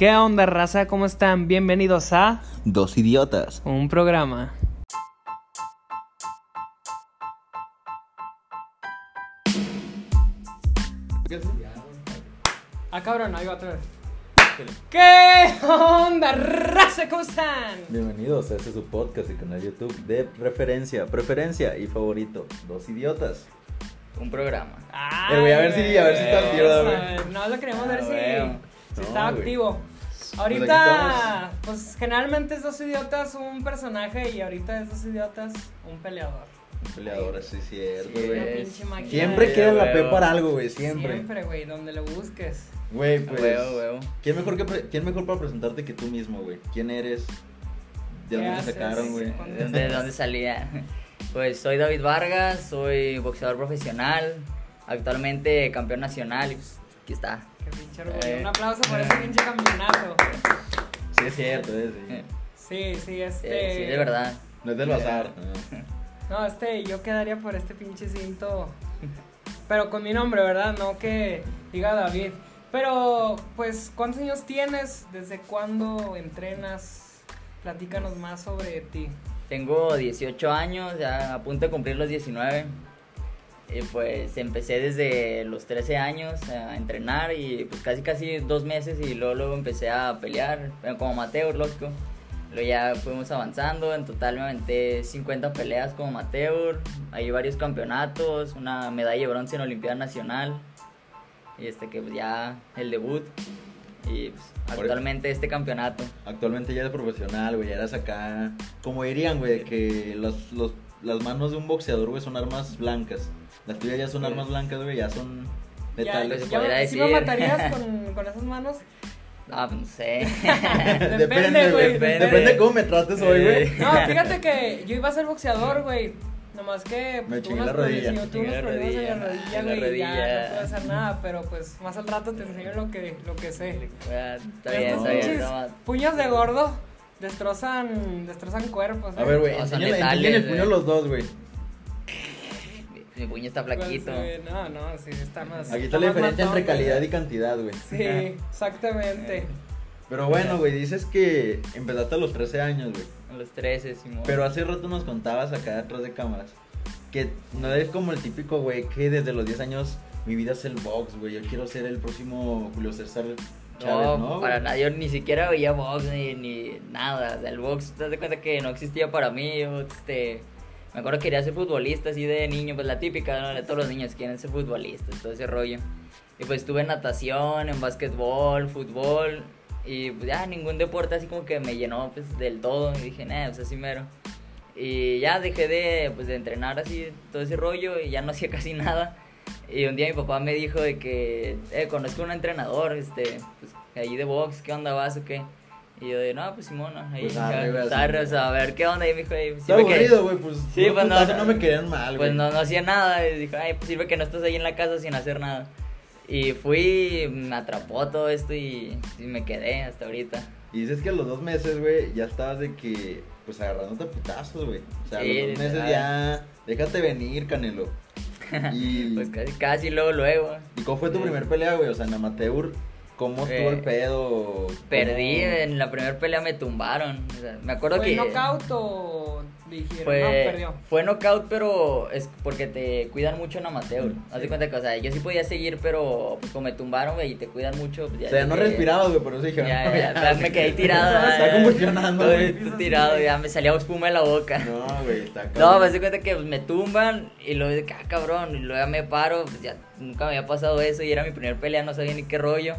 ¿Qué onda, raza? ¿Cómo están? Bienvenidos a Dos idiotas. un programa. Ah, cabrón, ahí va otra vez. ¿Qué onda, raza? ¿Cómo están? Bienvenidos a este su podcast y canal YouTube de referencia, preferencia y favorito. Dos idiotas. Un programa. Ay, Eh, güey, a ver si- a ver si está güey, activo, vamos güey. a ver, No, lo queremos ver Ah, si, si No, está güey. activo. Aquí Ahorita, estamos. pues generalmente es dos idiotas un personaje y ahorita es dos idiotas un peleador. Peleadores, sí, cierto, Sí, güey. Una es- pinche máquina Siempre de- quieren la P para algo, güey, siempre. Siempre, güey, donde lo busques. Güey, pues. Huevo, huevo. ¿quién, mejor que pre- ¿Quién mejor para presentarte que tú mismo, güey? ¿Quién eres? ¿De ¿Qué dónde te sacaron, güey? ¿Cuándo? ¿De dónde, de dónde salía? Pues soy David Vargas, soy boxeador profesional, actualmente campeón nacional y pues aquí está. Qué pinche orgullo. Eh. Un aplauso por ese pinche campeonato. Sí, es cierto, eh, sí. Eh, Sí, sí, este. sí, de verdad. No es del bazar. No, este, yo quedaría por este pinche cinto. Pero con mi nombre, ¿verdad? No que diga David. Pero, pues, ¿cuántos años tienes? ¿Desde cuándo entrenas? Platícanos más sobre ti. Tengo 18 años, ya a punto de cumplir los 19. Y pues empecé desde los 13 años a entrenar y pues casi casi dos meses y luego, luego empecé a pelear como amateur, lógico. Luego ya fuimos avanzando, en total me aventé 50 peleas como amateur, hay varios campeonatos, una medalla de bronce en Olimpiada Nacional y este que pues ya el debut y pues, actualmente este campeonato. Actualmente ya eres profesional, güey, ya eres acá. Como dirían, güey, que los, los, las manos de un boxeador, güey, son armas blancas. Las tuyas ya son armas blancas, güey, ya son Ya, se ya, podría ¿sí me decir. matarías con, con esas manos? Ah, no sé. Depende, güey, Depende, depende. de cómo me trates hoy, güey. No, fíjate que yo iba a ser boxeador, güey. Nomás que Me pues, tuve chingué unos la rodilla. problemas- tuve unos problemas en la rodilla, güey, y ya no puedo hacer nada, pero pues más al rato te enseño lo que, lo que sé. Ah, Está bien, Estos está bien. no, puños de gordo destrozan, destrozan cuerpos. A ver, güey, enséñale el puño los dos, güey. Mi puño está Pues, flaquito. eh, no, no, sí, está más. Aquí está la diferencia matón, entre calidad güey. y cantidad, güey. Sí, exactamente. Pero bueno, güey, dices que empezaste a los 13 años, güey. A los 13, Simón. Pero hace rato nos contabas acá detrás de cámaras que no eres como el típico, güey, que desde los 10 años mi vida es el box, güey. Yo quiero ser el próximo Julio César Chávez, no, ¿no? para nada. Yo ni siquiera veía box ni, ni nada. O sea, el box, te das cuenta que no existía para mí. Yo, este. Me acuerdo que quería ser futbolista así de niño, pues la típica, ¿no? De todos los niños quieren ser futbolistas, todo ese rollo. Y pues estuve en natación, en básquetbol, fútbol. Y pues ya ningún deporte así como que me llenó pues del todo. Y dije, nah, pues así mero. Y ya dejé de, pues, de entrenar así, todo ese rollo, y ya no hacía casi nada. Y un día mi papá me dijo de que, eh, conozco a un entrenador, este, pues, ahí de box, ¿qué onda vas o qué? Y yo de, no, pues Simón, ahí, Pues, arre, pues, arre, o sea, a ver, ¿qué onda? Y me dijo, "Ey, Está sirve que- aburrido, güey, pues. Sí, pues, no, no. no me querían mal. Pues no, no hacía nada, y dijo, ay, pues sirve que no estás ahí en la casa sin hacer nada. Y fui, me atrapó todo esto y, y me quedé hasta ahorita. Y dices que a los dos meses, güey, ya estabas de que, pues agarrándote putazos, güey. O sea, a Sí, los dos meses ya, déjate venir, Canelo. Y, Pues casi, casi luego, luego. ¿y cómo fue tu Sí. primer pelea, güey? O sea, en amateur, ¿cómo estuvo Eh, el pedo? Perdí, ¿Cómo- en la primera pelea me tumbaron. O sea, me acuerdo ¿Fue que... knockout o dijeron? Fue, No, perdió. fue knockout, pero es porque te cuidan mucho en amateur. Mm, Haz de cuenta que, o sea, yo sí podía seguir, pero pues como me tumbaron, güey, y te cuidan mucho. Pues, ya O sea, no dije- respirabas, güey, por eso dije, Ya, no, ya, ya, me quedé tirado. Está ya, convulsionando, güey. tirado, ya me salía espuma de la boca. No, güey, está No, cabrón. me di cuenta que pues, me tumban y luego de que, ah, cabrón, y luego ya me paro, pues ya nunca me había pasado eso y era mi primer pelea, no sabía ni qué rollo.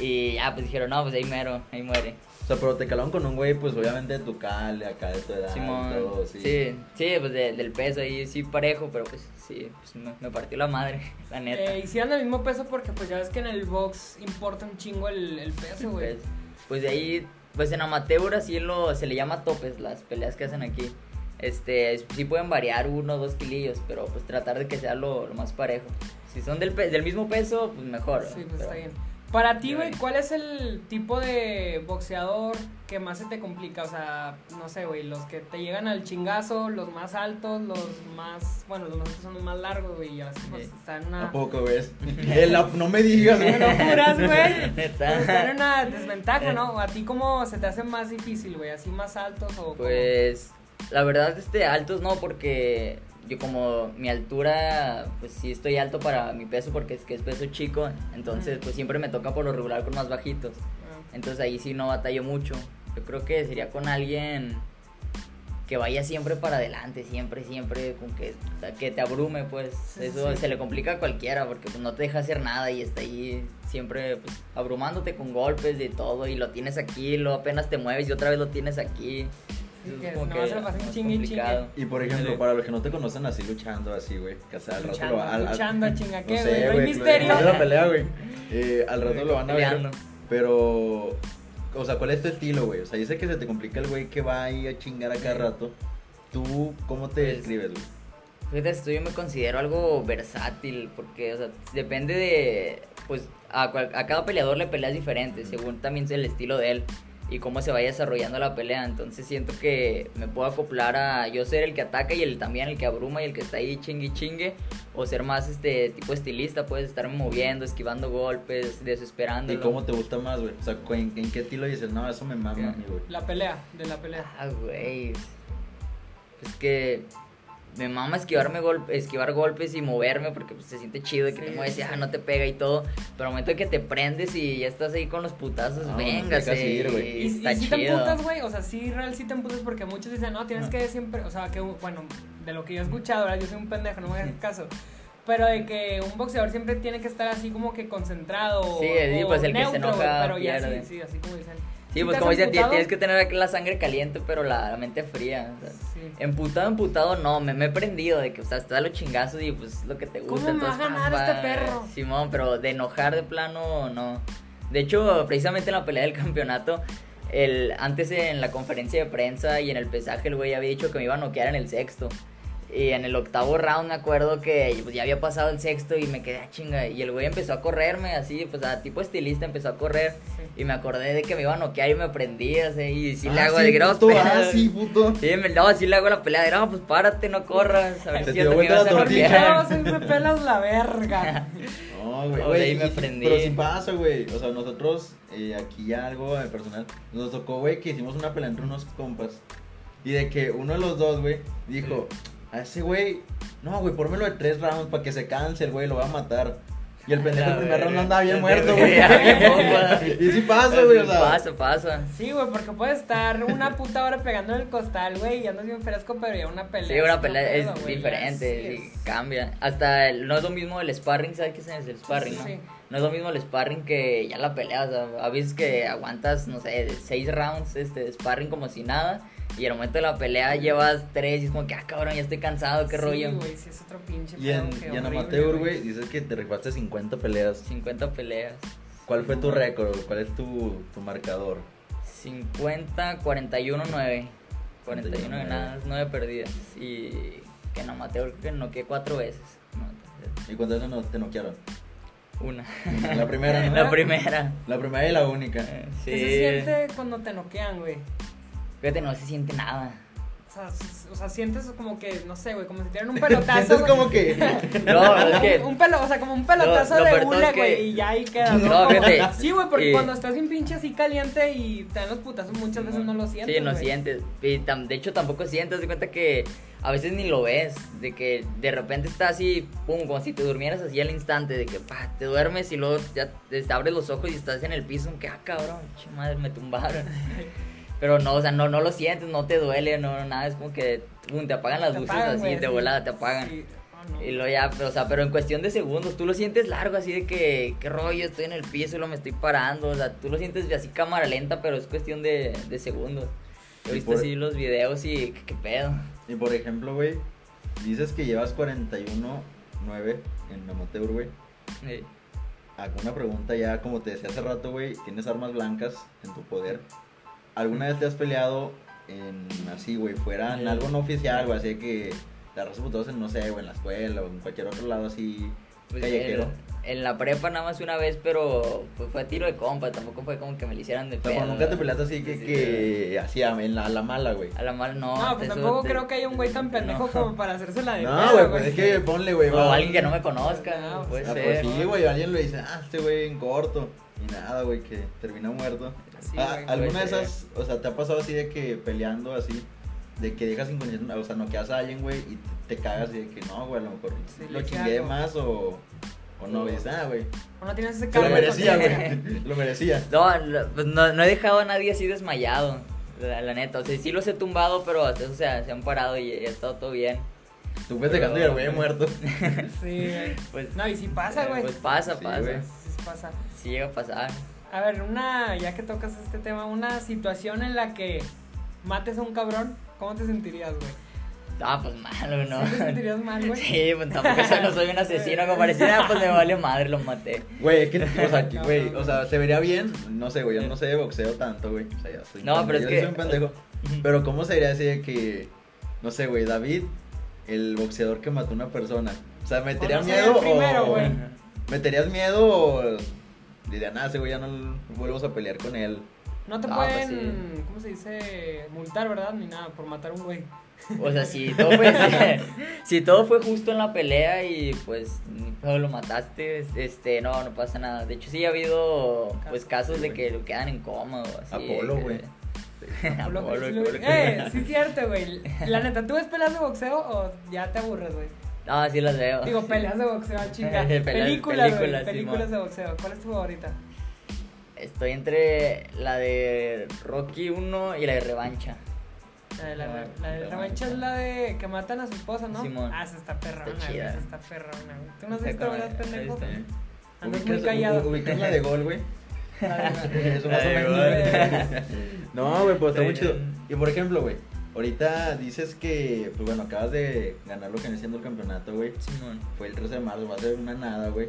Y ya, pues dijeron, no, pues ahí mero, ahí muere. O sea, pero te calaron con un güey, pues obviamente de tu cale, acá de tu edad Simón, todo, sí. sí. sí, pues de- del peso ahí sí parejo, pero pues sí, pues me, me partió la madre, la neta. Eh, hicieron el mismo peso porque pues ya ves que en el box importa un chingo el, el peso, güey. Pues, pues de ahí, pues en amateur así lo, se le llama topes las peleas que hacen aquí. Este, sí pueden variar uno o dos kilillos, pero pues tratar de que sea lo, lo más parejo. Si son del, pe- del mismo peso, pues mejor. Sí, pues Pero- está bien. Para ti, güey. ¿cuál es el tipo de boxeador que más se te complica? O sea, no sé, güey, los que te llegan al chingazo, los más altos, los más, bueno, los más altos son los más largos, güey, y así pues están en una... ¿A poco, güey? Eh, no me digas, güey. No juras, güey. Están en una desventaja, ¿no? ¿A ti cómo se te hace más difícil, güey? ¿Así más altos o cómo? Pues la verdad este altos no porque yo como mi altura pues sí estoy alto para mi peso porque es que es peso chico, entonces pues siempre me toca por lo regular con más bajitos. Ah, Entonces ahí sí no batallo mucho. Yo creo que sería con alguien que vaya siempre para adelante, siempre, siempre, con que, que te abrume, pues Sí, eso sí. se le complica a cualquiera porque pues, no te deja hacer nada y está ahí siempre pues, abrumándote con golpes de todo y lo tienes aquí, lo apenas te mueves y otra vez lo tienes aquí. Que es como nomás que lo pasan más chingue y por ejemplo, Sí. para los que no te conocen así luchando, así, güey. Que hasta al rato Luchando, lo al- al- luchando, chinga, no ¿qué, sé, güey? ¿No hay misterio? lo- la pelea, güey. Eh, al rato lo van a ver. Pero, o sea, ¿cuál es tu estilo, güey? O sea, dice que se te complica el güey que va ahí a chingar a cada rato. ¿Tú cómo te Pues, describes, güey? Fíjate, yo me considero algo versátil, porque, o sea, depende de, pues, a, cual- a cada peleador le peleas diferente, según también el estilo de él y cómo se vaya desarrollando la pelea. Entonces siento que me puedo acoplar a yo ser el que ataca y el también el que abruma y el que está ahí chingue y chingue, o ser más este tipo estilista, puedes estarme moviendo, esquivando golpes, desesperando. ¿Y cómo te gusta más, güey? O sea, ¿en, en qué estilo dices? No, eso me mama ¿Qué? a mí, güey. La pelea, de la pelea. Ah, güey. Es que me mama esquivarme gol- esquivar golpes y moverme porque pues, se siente chido de que Sí, te mueves y sí. ah, no te pega y todo. Pero al momento de que te prendes y ya estás ahí con los putazos, Ah, venga, te güey. Y, y está si te chido. emputas, güey, o sea, sí, real, sí te emputas porque muchos dicen, no, tienes Ah. que siempre, o sea, que, bueno, de lo que yo he escuchado, ¿verdad? Yo soy un pendejo, no me hagas caso. Pero de que un boxeador siempre tiene que estar así como que concentrado. Sí, sí, pues, el que se neutro, enoja Pero ya sí, sí, así como dicen. Sí, ¿Sí pues te como emputado? tienes que tener la sangre caliente, pero la, la mente fría. o sea, Sí. Emputado, emputado, no, me, me he prendido de que, o sea, está los chingazos y pues es lo que te ¿Cómo gusta. me va a entonces, ganar este perro? Simón, pero de enojar de plano, no. De hecho, precisamente en la pelea del campeonato, el, antes en la conferencia de prensa y en el pesaje, el güey había dicho que me iba a noquear en el sexto. Y en el octavo round me acuerdo que pues, ya había pasado el sexto y me quedé a chinga. Y el güey empezó a correrme así, pues a tipo estilista empezó a correr. Sí. Y me acordé de que me iba a noquear y me prendí así. Y sí le Ah, hago sí, de puto, ah, sí, puto. Sí, me, no, así le hago la pelea de, no, pues párate, no corras. A ver Te si te me ibas a tortilla. noquear. No, sí me pelas la verga. No, güey, ahí y- me prendí. Pero sí pasa, güey. O sea, nosotros, eh, aquí ya algo de personal, nos tocó, güey, que hicimos una pelea entre unos compas. Y de que uno de los dos, güey, dijo, a ese güey, no, güey, pórmelo de tres rounds para que se canse el güey, lo va a matar. Y el pendejo La el primer round andaba bien muerto, güey. Y sí pasa, güey, o sea. Pasa, pasa. Sí, güey, porque puedes estar una puta hora pegando en el costal, güey, y andas bien fresco, pero ya una pelea. Sí, una es pelea es ya diferente, sí sí, es- cambia. Hasta el- no es lo mismo el sparring, ¿sabes qué es el sparring, sí, no? sí. No es lo mismo el sparring que ya la pelea, o sea, a veces que aguantas, no sé, seis rounds este, de sparring como si nada, y al momento de la pelea llevas tres y es como que, ah, cabrón, ya estoy cansado, qué Sí, rollo. güey, sí, es otro pinche Y en, y en amateur, güey, dices que te rifaste 50 peleas. 50 peleas. ¿Cuál fue tu récord? ¿Cuál es tu, tu marcador? 50, 41, 9. 41 41, ganadas, 9 perdidas. Y que en amateur que noqueé cuatro veces. No, ¿Y cuántas veces no te noquearon? Una. La primera, ¿no? La primera. La primera y la única. Eh, Sí. ¿Qué se siente cuando te noquean, güey? Fíjate, no se siente nada. O sea, o sea, sientes como que, no sé, güey, como si te dieran un pelotazo. Sientes güey. como que. No, es que. Un pelo, o sea, como un pelotazo Lo- lo de hule, es que- güey, y ya ahí queda. No, Como- fíjate. Sí, güey, porque Y- cuando estás bien pinche así caliente y te dan los putazos muchas veces no lo sientes. Sí, no güey. sientes. Y tam- de hecho, tampoco sientes. De cuenta que a veces ni lo ves. De que de repente está así, pum, como si te durmieras así al instante. De que pa, te duermes y luego ya te, te abres los ojos y estás en el piso. Que ah, cabrón, che madre, me tumbaron. Pero no, o sea, no, no lo sientes, no te duele, no, nada. Es como que te apagan las Te luces apagan, así, de sí. volada te apagan. Sí. No. Y luego ya, pero, o sea, pero en cuestión de segundos, tú lo sientes largo, así de que, qué rollo, estoy en el piso y lo me estoy parando, o sea, tú lo sientes así cámara lenta, pero es cuestión de, de segundos. He Y visto por- así los videos y qué, qué pedo. Y por ejemplo, güey, dices que llevas 41-9 en amateur, güey. Sí. Hago una pregunta ya, como te decía hace rato, güey, tienes armas blancas en tu poder. ¿Alguna vez te has peleado en así, güey, fuera en algo no oficial, güey, así que te agarras putados en, no sé, güey, en la escuela o en cualquier otro lado así Pues, Callejero. En, en la prepa nada más una vez, pero pues, fue a tiro de compa, tampoco fue como que me lo hicieran de pedo. nunca te peleaste así que, Sí, que hacía en la, a la mala, güey. A la mal no. No, pues tampoco te- creo que haya un güey tan pendejo No. como para hacerse la de No, pedo, güey, pues es que ponle, güey. O alguien que no me conozca, No, puede Ah, pues ser. sí, güey, alguien le dice, ah, este güey en corto. Y nada, güey, que termina muerto. Sí, Ah, güey, ¿Alguna de esas, o sea, te ha pasado así de que peleando así, de que dejas inconsciente, o sea, noqueas a alguien, güey, y te, cagas y de que no, güey, a lo mejor Sí, lo chingué más o, o no, güey, dices, ah, güey, O no tienes ese se lo cargo de merecía, güey, lo merecía. No, lo- pues no, no he dejado a nadie así desmayado, la, la neta. O sea, sí los he tumbado, pero hasta eso se, se han parado y, y ha estado todo bien. Tú ves dejando y el güey muerto. Sí, güey. Pues, No, y si pasa, güey. Pues pasa, Sí, pasa. güey. Sí pasa. Sí llega a pasar. A ver, una, ya que tocas este tema, una situación en la que mates a un cabrón, ¿cómo te sentirías, güey? Ah, pues malo, ¿no? ¿Sí te sentirías mal, güey? Sí, pues tampoco soy, no soy un asesino, como parecía, ah, pues me vale madre, lo maté. Güey, es que, o sea, que, No, güey, no, no. o sea, se vería bien, no sé, güey, yo no sé de boxeo tanto, güey, o sea, ya soy No, pero es yo que- soy un pendejo, pero ¿cómo sería así de que, no sé, güey, David, el boxeador que mató a una persona, o sea, ¿meterías O no miedo el primero, o...? güey. ¿Meterías miedo o diría, nada, ese güey ya no vuelvas a pelear con él? No te No, pues pueden, sí. ¿cómo se dice? Multar, ¿verdad? Ni nada, por matar a un güey. O sea, si todo fue, si todo fue justo en la pelea y pues lo mataste, este, no, no pasa nada. De hecho, sí ha habido pues casos de que lo quedan en coma o así. Apolo, güey. Apolo, sí lo- Apolo. Eh, sí es cierto, güey. La neta, ¿tú ves peleas de boxeo o ya te aburres, güey? No, sí las veo. Digo, peleas de boxeo. Peleas- películas, güey. películas, Películas de boxeo. ¿Cuál es tu favorita? Estoy entre la de Rocky 1 y la de Revancha. La de la, Ah, la de la revancha es la de que matan a su esposa, ¿no? Simón. Ah, esa está perrona, Está güey. chida. Esa está perrona, güey. ¿Tú no has visto, verdad, pendejo? está. Andas muy Ubicas- callado. ubicas la de gol, güey. Eso más o menos. No, güey, pues está muy chido. Y por ejemplo, güey, ahorita dices que, pues bueno, acabas de ganar lo que viene siendo el campeonato, güey. Simón. Fue el 13 de marzo, va a ser una nada, güey.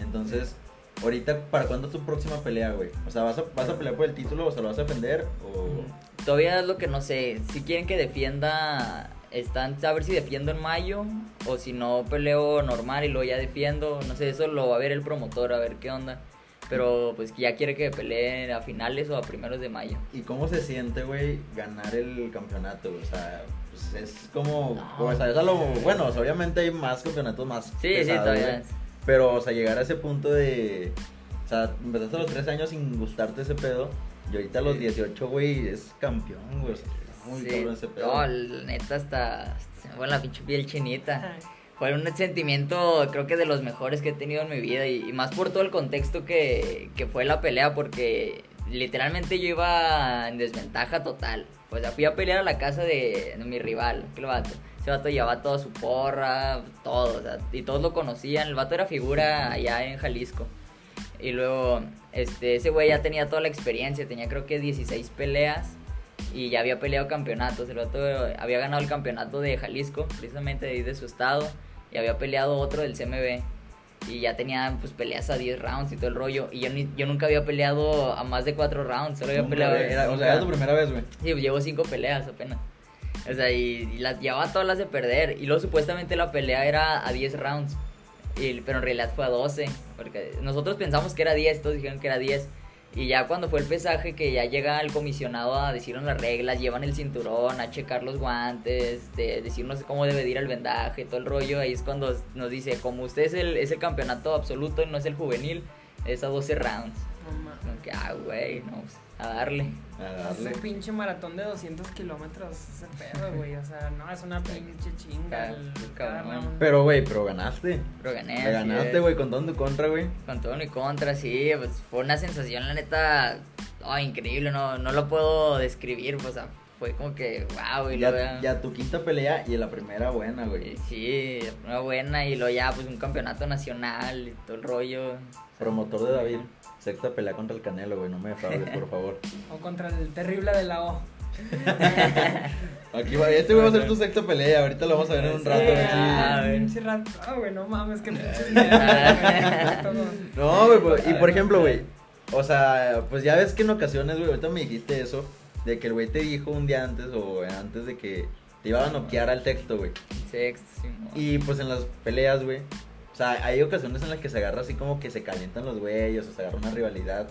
Entonces, ahorita, ¿para cuándo es tu próxima pelea, güey? O sea, ¿vas a, ¿vas a pelear por el título? O sea, ¿lo vas a defender? O... Todavía es lo que no sé. Si quieren que defienda, están a ver si defiendo en mayo o si no peleo normal y luego ya defiendo. No sé, eso lo va a ver el promotor, a ver qué onda. Pero pues ya quiere que pelee a finales o a primeros de mayo. ¿Y cómo se siente, güey, ganar el campeonato? O sea, pues es como... No. O sea, es a lo... Bueno, o sea, obviamente hay más campeonatos más Sí, sí, pesados, todavía. güey. Pero, o sea, llegar a ese punto de. O sea, empezaste a los 13 años sin gustarte ese pedo. Y ahorita a los 18, güey, es campeón, güey. O sea, muy Sí. cabrón ese pedo. No, la neta hasta, se me pone la pinche piel chinita. Fue un sentimiento, creo que de los mejores que he tenido en mi vida. Y, más por todo el contexto que, que fue la pelea, porque literalmente yo iba en desventaja total. O sea, fui a pelear a la casa de, mi rival, el vato. Ese vato llevaba toda su porra, todo, y todos lo conocían. El vato era figura allá en Jalisco. Y luego, este, ese güey ya tenía toda la experiencia, tenía creo que 16 peleas y ya había peleado campeonatos. El vato había ganado el campeonato de Jalisco, precisamente de ahí de su estado, y había peleado otro del CMB. Y ya tenía pues peleas a 10 rounds y todo el rollo. Y yo, ni- yo nunca había peleado a más de 4 rounds, solo había peleado. era- o sea, era tu primera vez, güey. Sí, pues llevo 5 peleas apenas. O sea, y, y las llevaba todas las de perder. Y luego supuestamente la pelea era a 10 rounds. Y, pero en realidad fue a 12. Porque nosotros pensamos que era 10, todos dijeron que era 10. Y ya cuando fue el pesaje, que ya llega el comisionado a decirnos las reglas, llevan el cinturón, a checar los guantes, este, decirnos cómo debe de ir el vendaje, todo el rollo. Ahí es cuando nos dice, como usted es el, es el campeonato absoluto, no es el juvenil, es a 12 rounds. Como que, ah, güey, no, pues, a darle. A Es un pinche maratón de 200 kilómetros ese pedo, güey. O sea, no, es una pinche chinga. El- cabrón. Pero, güey, pero ganaste. Pero gané. Me así ganaste, güey, con todo en tu contra, güey. Con todo mi contra, sí, pues fue una sensación, la neta, oh, increíble, no, no lo puedo describir, pues, o sea, fue como que, wow, y Ya, luego ya tu quinta pelea y la primera buena, güey. Sí, una buena, y luego ya, pues, un campeonato nacional y todo el rollo. Promotor de David. Sexta pelea contra el Canelo, güey. No me defraudes, por favor. O contra el terrible de la O. Aquí va. Este güey va a ser tu sexta pelea. Ahorita lo vamos a ver en un rato. Sí, a ver si- ah, pinche rato. Ah, güey, no mames, que pinche. No, güey, pues, y por ejemplo, güey, o sea, pues ya ves que en ocasiones, güey, ahorita me dijiste eso, de que el güey te dijo un día antes o antes de que te iba a noquear al texto, güey. Sexto, sí. Y pues en las peleas, güey, O sea, hay ocasiones en las que se agarra así como que se calientan los güeyes o se agarra una rivalidad.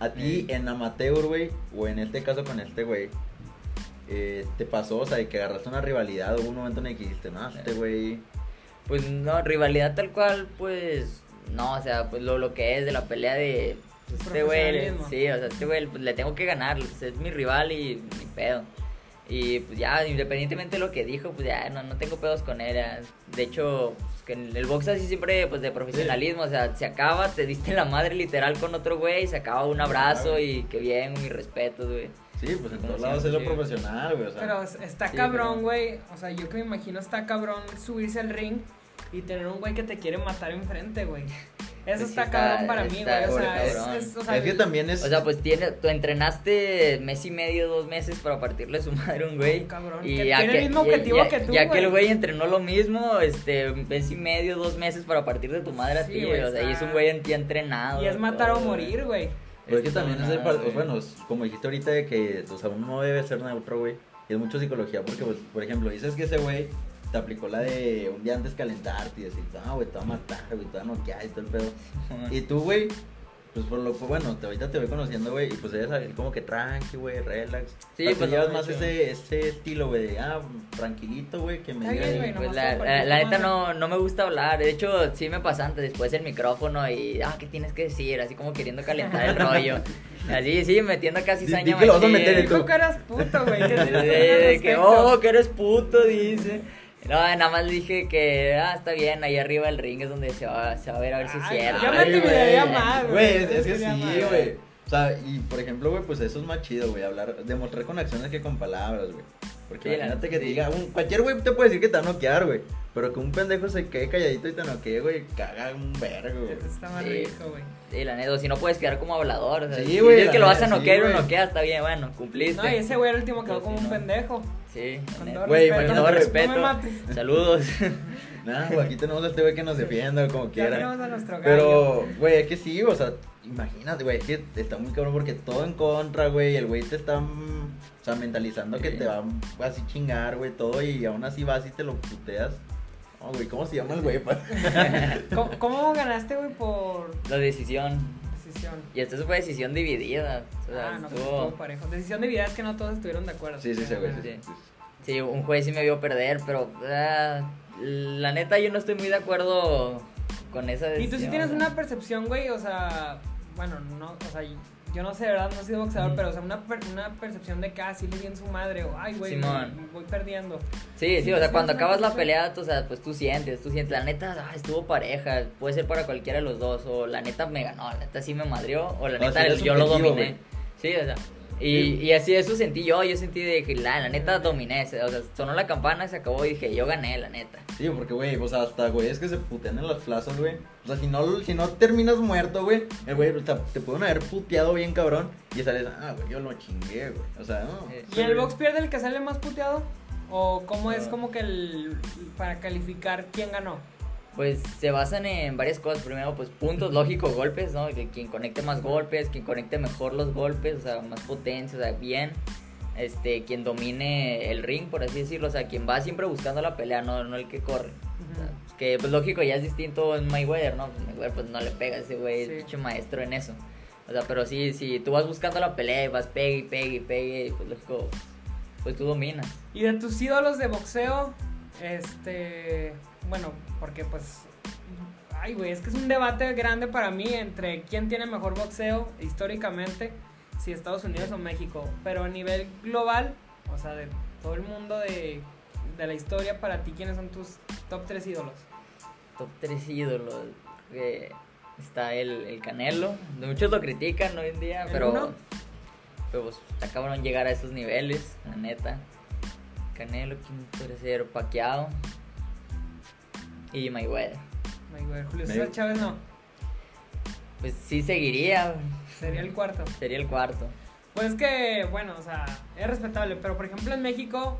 A ti en amateur, güey, o en este caso con este güey, eh, te pasó, o sea, de que agarraste una rivalidad hubo un momento en el que dijiste, no, este güey. Pues no, rivalidad tal cual, pues no, o sea, pues lo, lo que es de la pelea de pues, este güey, sí, o sea, este güey pues, le tengo que ganar, pues, es mi rival y mi pedo. Y pues ya, independientemente de lo que dijo, pues ya no, no tengo pedos con él. ya. De hecho, que en el box así siempre, pues de profesionalismo, o sea, se acaba, te diste la madre literal con otro güey, se acaba un abrazo y que bien, mi respeto, güey. Sí, pues en todos lados es lo profesional, güey, o sea. Pero está Sí, cabrón, pero- güey. O sea, yo que me imagino está cabrón subirse al ring y tener un güey que te quiere matar enfrente, güey. Eso Pues está, está- cabrón para mí, güey. O sea, es, es- o sea, es que también es. O sea, pues tiene, tú entrenaste mes y medio, dos meses para partirle su madre a un güey. Cabrón, Y que ya tiene que- el mismo objetivo ya- que tú, Ya que el güey. güey entrenó lo mismo, este, mes y medio, dos meses para partir de tu madre a Sí, ti, güey, O sea, y es un güey ya entrenado. Y es matar o morir, güey. Pero es que también es nada, el par- güey. bueno, es como dijiste ahorita de que, o sea, uno no debe ser neutro, güey. Y es mucho psicología porque, pues, por ejemplo, dices que ese güey te aplicó la de un día antes calentarte y decir, ah, güey, te va a matar, güey, te va a noquear y todo el pedo. Y tú, güey, pues por lo bueno, te, ahorita te voy conociendo, güey, y pues debes salir como que tranqui, güey, relax. Sí, pues, llevas no, más ese, ese estilo, güey, de, ah, tranquilito, güey, que me Está diga bien, ahí. güey, Pues nomás la, la- la neta no, no me gusta hablar. De hecho, sí me pasa antes después el micrófono y, ah, ¿qué tienes que decir? Así como queriendo calentar el rollo. Así, sí, metiendo casi saña Dijo tú. que eras puto, güey. que que, oh, que eres puto, dice. No, nada más dije que, ah, está bien, ahí arriba del ring es donde se va, se va a ver a ver si es cierto. yo me intimidaría más, güey. Güey, es, es que sí, güey. O sea, y por ejemplo, güey, pues eso es más chido, güey, hablar, demostrar con acciones que con palabras, güey. Porque Sí, la imagínate neta, que te diga, un, cualquier güey te puede decir que te va a noquear, güey. Pero que un pendejo se quede calladito y te noquee, güey, caga un vergo, güey. Está más Sí. rico, güey. Sí, la neta, o si no puedes quedar como hablador. O sea, Sí, si güey, la que lo vas a noquear o güey. noqueas, está bien, bueno, cumpliste. No, y ese güey el último quedó como sí, un no. pendejo. Sí, Güey, respeto, con todo respeto. No me mates. Saludos. Nah, güey, aquí tenemos a este güey que nos defienda como Ya quiera. tenemos a nuestro gallo. Pero, güey, es que sí, o sea, imagínate, güey, es que está muy cabrón porque todo en contra, güey, el güey te está, o sea, mentalizando que te va a así chingar, güey, todo, y aún así vas y te lo puteas. Oh, güey, ¿cómo se llama el güey? ¿Cómo, cómo ganaste, güey, por La decisión. decisión? Y esta fue decisión dividida. O sea, Ah, no, pues estuvo- estuvo parejo. Decisión de vida es que no todos estuvieron de acuerdo. Sí, sí, sí, güey. sí, Sí. sí. Sí, un juez sí me vio perder, pero ah, la neta yo no estoy muy de acuerdo con esa Y decisión. tú sí tienes una percepción, güey, o sea, bueno, no, o sea, yo no sé, ¿verdad? No he sido boxeador, pero, o sea, una, per- una percepción de que, ah, sí le di en su madre, o, ay, güey, Simón. voy perdiendo. Sí, sí, o sea, Sí, cuando acabas la pelea, tú, o sea, pues tú sientes, tú sientes, la neta, ah, estuvo pareja, puede ser para cualquiera de los dos, o la neta me ganó, la neta sí me madrió, o la neta yo lo dominé. Sí, o sea, y, y así eso sentí yo, yo sentí de que la, la neta dominé, o sea, sonó la campana, se acabó y dije, yo gané, la neta. Sí, porque, güey, o sea, hasta, güey, es que se putean en las plazas, güey. O sea, si no, si no terminas muerto, güey, el güey, o sea, te pueden haber puteado bien cabrón y sales, ah, güey, yo lo chingué, güey. O sea, no. ¿Y el box pierde el que sale más puteado? ¿O cómo es Ah. como que el, para calificar quién ganó? Pues se basan en varias cosas. Primero, pues puntos lógicos, golpes, ¿no? Que quien conecte más golpes, quien conecte mejor los golpes, o sea, más potencia, o sea, bien. Este, quien domine el ring, por así decirlo, o sea, quien va siempre buscando la pelea, no, no el que corre. O sea, que pues lógico, ya es distinto en Mayweather, ¿no? Pues Mayweather pues no le pega a ese güey, Sí. es pinche maestro en eso. O sea, pero sí, si tú vas buscando la pelea y vas pegue y pegue y pegue, pues lógico, pues tú dominas. Y de tus ídolos de boxeo, este, bueno, porque pues, ay, güey, es que es un debate grande para mí entre quién tiene mejor boxeo históricamente, si Estados Unidos o México, pero a nivel global, o sea, de todo el mundo de, de la historia, para ti, ¿quiénes son tus top 3 ídolos? Top 3 ídolos. eh, está el, el Canelo. Muchos lo critican hoy en día, ¿El pero. uno? Pero pues está cabrón llegar a esos niveles, la neta. Canelo, ¿quién puede ser? Y Mayweather. Ay, güey, Julio César Chávez no, Pues sí seguiría. sería el cuarto. Sería el cuarto. Pues que, bueno, o sea, es respetable, pero por ejemplo en México,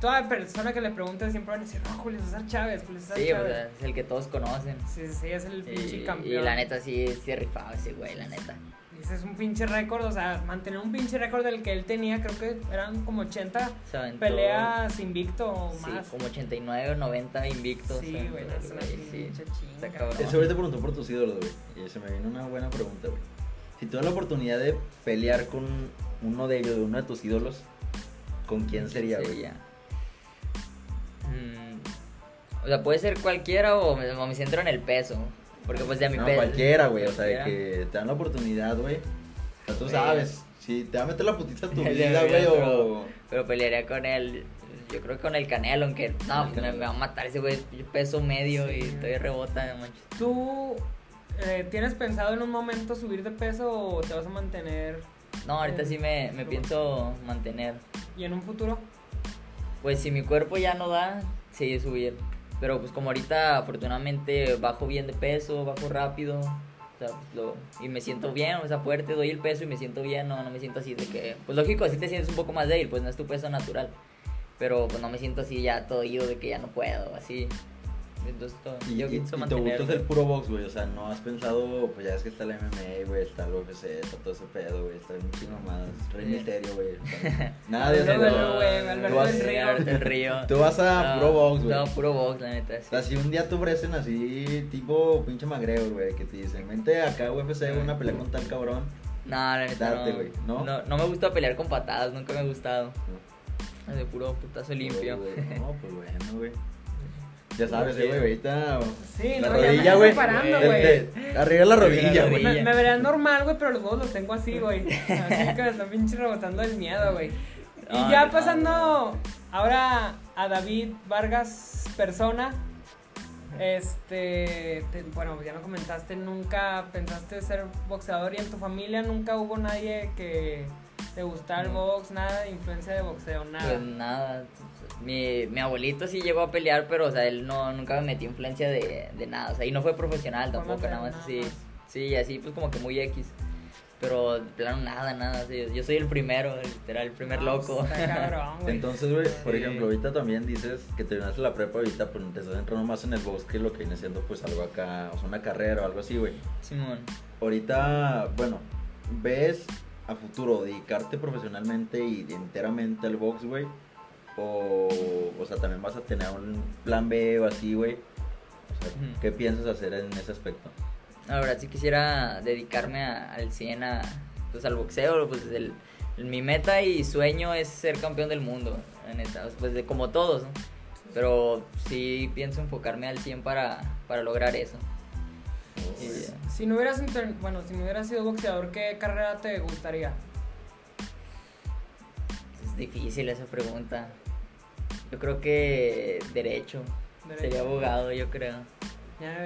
toda persona que le pregunte siempre van a decir, no, Julio César Chávez, Julio César Sí, o Chávez. sea, es el que todos conocen. Sí, sí, sí, es el pinche campeón. y la neta sí, sí rifaba ese güey, la neta. Ese es un pinche récord, o sea, mantener un pinche récord del que él tenía, creo que eran como 80 Se aventó- peleas invicto o Sí, más. como 89 o 90 invictos. Sí, güey, aventó es una güey, sí. pinche. Ese güey te preguntó por tus ídolos, güey. Y se me vino una buena pregunta, güey. Si tuvieras la oportunidad de pelear con uno de ellos, de uno de tus ídolos, ¿con quién sería, güey? Mm, o sea, puede ser cualquiera o me, o me centro en el peso. Porque pues de mi No, peso. cualquiera, güey. O sea, de que te dan la oportunidad, güey. O sea, tú Güey. sabes. Si te va a meter la putita a tu De vida, verdad, güey, o... pero- pelearía con él. Yo creo que con el Canelo, aunque no, El me, Canelo. me va a matar ese güey. Yo peso medio Sí. y estoy rebota, no manches. ¿Tú eh, tienes pensado en un momento subir de peso o te vas a mantener No, ahorita sí me, me pienso mantener. y en un futuro? Pues si mi cuerpo ya no da, sí subir. Pero pues como ahorita afortunadamente bajo bien de peso, bajo rápido. O sea, pues, lo- y me siento bien, o sea, fuerte, doy el peso y me siento bien, no, no me siento así de que... Pues lógico, así te sientes un poco más débil, pues no es tu peso natural. Pero pues no me siento así ya todo ido de que ya no puedo, así. Entonces Y, yo y- pienso y te gusta el puro box, güey. O sea, no has pensado, pues ya es que está el MMA, güey, está el UFC, está todo ese pedo, güey. Está un chingo más. Rey. Misterio, güey. Nada de eso, güey. del Río. Tú vas a No, puro box, güey. No, puro box, la neta. O sea, si un día te ofrecen así, tipo pinche McGregor, güey, que te dicen, vente acá UFC, una pelea con tal cabrón. No, la neta Date, no. güey, ¿no? ¿no? No me gusta pelear con patadas, nunca me ha gustado. De puro putazo limpio. No, pues bueno, güey. Ya sabes, güey, ahorita. Sí, la no, ya me rodilla, estoy güey. Arriba la rodilla, güey. Me, me verían normal, güey, pero los huevos los tengo así, güey. Así que me están pinche rebotando el miedo, güey. Y ya pasando ahora a David Vargas, persona. Este, te- bueno, ya no comentaste, nunca pensaste ser boxeador y en tu familia nunca hubo nadie que te gustara el No. box, nada de influencia de boxeo, nada. Pues nada. Mi, mi abuelito sí llegó a pelear, pero o sea, él no, nunca me metió influencia de, de nada. O sea, y no fue profesional tampoco, nada más nada así. Sí, así pues como que muy X. Pero de plano nada, nada. sí, yo soy el primero, literal, el primer No, loco. Está cabrón, güey. Entonces, güey, por Sí. ejemplo, ahorita también dices que terminaste la prepa ahorita, pero te estás entrando más en el box que lo que viene siendo, pues, algo acá, o sea, una carrera o algo así, güey. Simón. Ahorita, bueno, ¿ves a futuro dedicarte profesionalmente y enteramente al box, güey? O, o sea, también vas a tener un plan B o así, güey. O sea. ¿qué piensas hacer en ese aspecto? La verdad sí quisiera dedicarme a- al 100 a, pues, al boxeo, pues el- mi meta y sueño es ser campeón del mundo, la neta, pues de, como todos, ¿no? Pero sí pienso enfocarme al 100 para, para lograr eso. Si no hubieras inter- bueno, si no hubieras sido boxeador, ¿qué carrera te gustaría? es difícil esa pregunta. Yo creo que derecho. Derecho. Sería abogado, yo creo.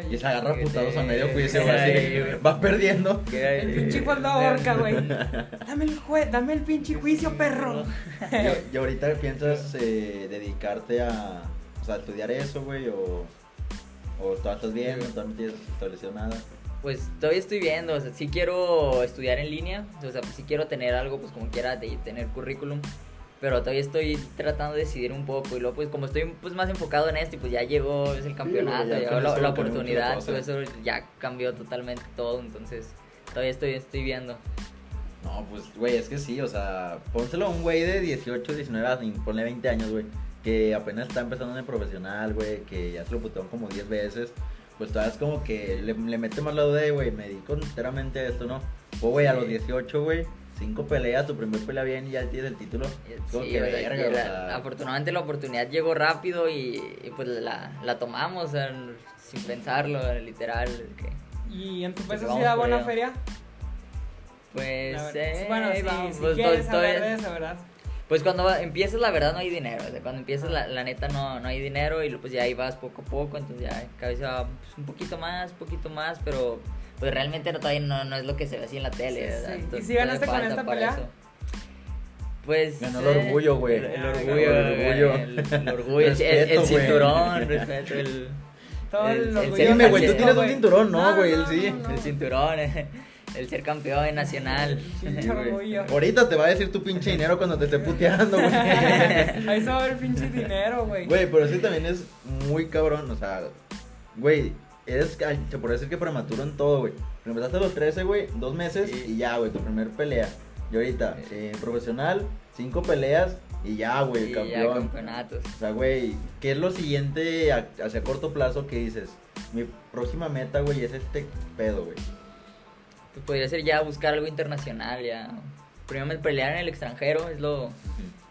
Y se agarra putados a medio juicio, así. Va perdiendo. El pinche Juan la horca, güey. Dame el jue dame el pinche juicio, perro. ¿Y, ahorita piensas eh, dedicarte a, o sea, a estudiar eso, güey? O, o todavía estás bien, no todavía no tienes establecido nada. Pues todavía estoy viendo, o sea, sí quiero estudiar en línea, o sea, pues sí quiero tener algo, pues como quiera, de tener currículum, pero todavía estoy tratando de decidir un poco y luego pues como estoy pues más enfocado en esto y pues ya llegó es el campeonato, ya llegó la, la oportunidad, todo eso ya cambió totalmente todo, entonces todavía estoy, estoy viendo. No, pues, güey, es que sí, o sea, pónselo a un güey de 18, 19, a- ponle 20 años, güey, que apenas está empezando en el profesional, güey, que ya se lo putearon como 10 veces, pues todavía es como que le, le mete más la duda de, güey, me dedico enteramente a esto, ¿no? O, güey, a Sí. los 18, güey, 5 peleas, tu primer pelea bien y ya tienes el título. Sí, que o sea, verga, la- sea, afortunadamente la oportunidad llegó rápido y, y, pues la, la tomamos, o sea, sin pensarlo, literal, que ¿Y en tu vamos sí da buena feria? pues... Eh, bueno, sí, vamos, si pues, quieres to- hablar de eso, ¿verdad? Pues cuando va- empiezas la verdad no hay dinero, o sea, cuando empiezas la, la neta no, no hay dinero y pues ya ahí vas poco a poco, entonces ya cada vez va pues, un poquito más, poquito más, pero pues realmente no, todavía no, no es lo que se ve así en la tele, Sí, ¿verdad? sí. ¿Y Entonces, si ganaste con esta para pelea? eso. Pues Ganó el eh, orgullo, güey. El, el Ah, orgullo, el orgullo. El, el orgullo, el- cinturón, respeto, el, Todo el, El- el orgullo Dime, güey, tú tienes un cinturón, no, güey, él sí. el cinturón, el ser campeón nacional. Pinche Sí. Ahorita te va a decir tu pinche dinero cuando te esté puteando, güey. Ahí se va a ver pinche dinero, güey. Güey, pero ese también es muy cabrón, o sea, güey, eres, se puede decir que prematuro en todo, güey. Empezaste a los 13, güey, dos meses Sí. y ya, güey, tu primer pelea. Y ahorita, eh, profesional, cinco peleas y ya, güey, Y ya campeón. campeonatos. O sea, güey, ¿qué es lo siguiente a- hacia corto plazo que dices? Mi próxima meta, güey, es este pedo, güey. Pues podría ser ya buscar algo internacional, ya. Primero me pelear en el extranjero, es lo,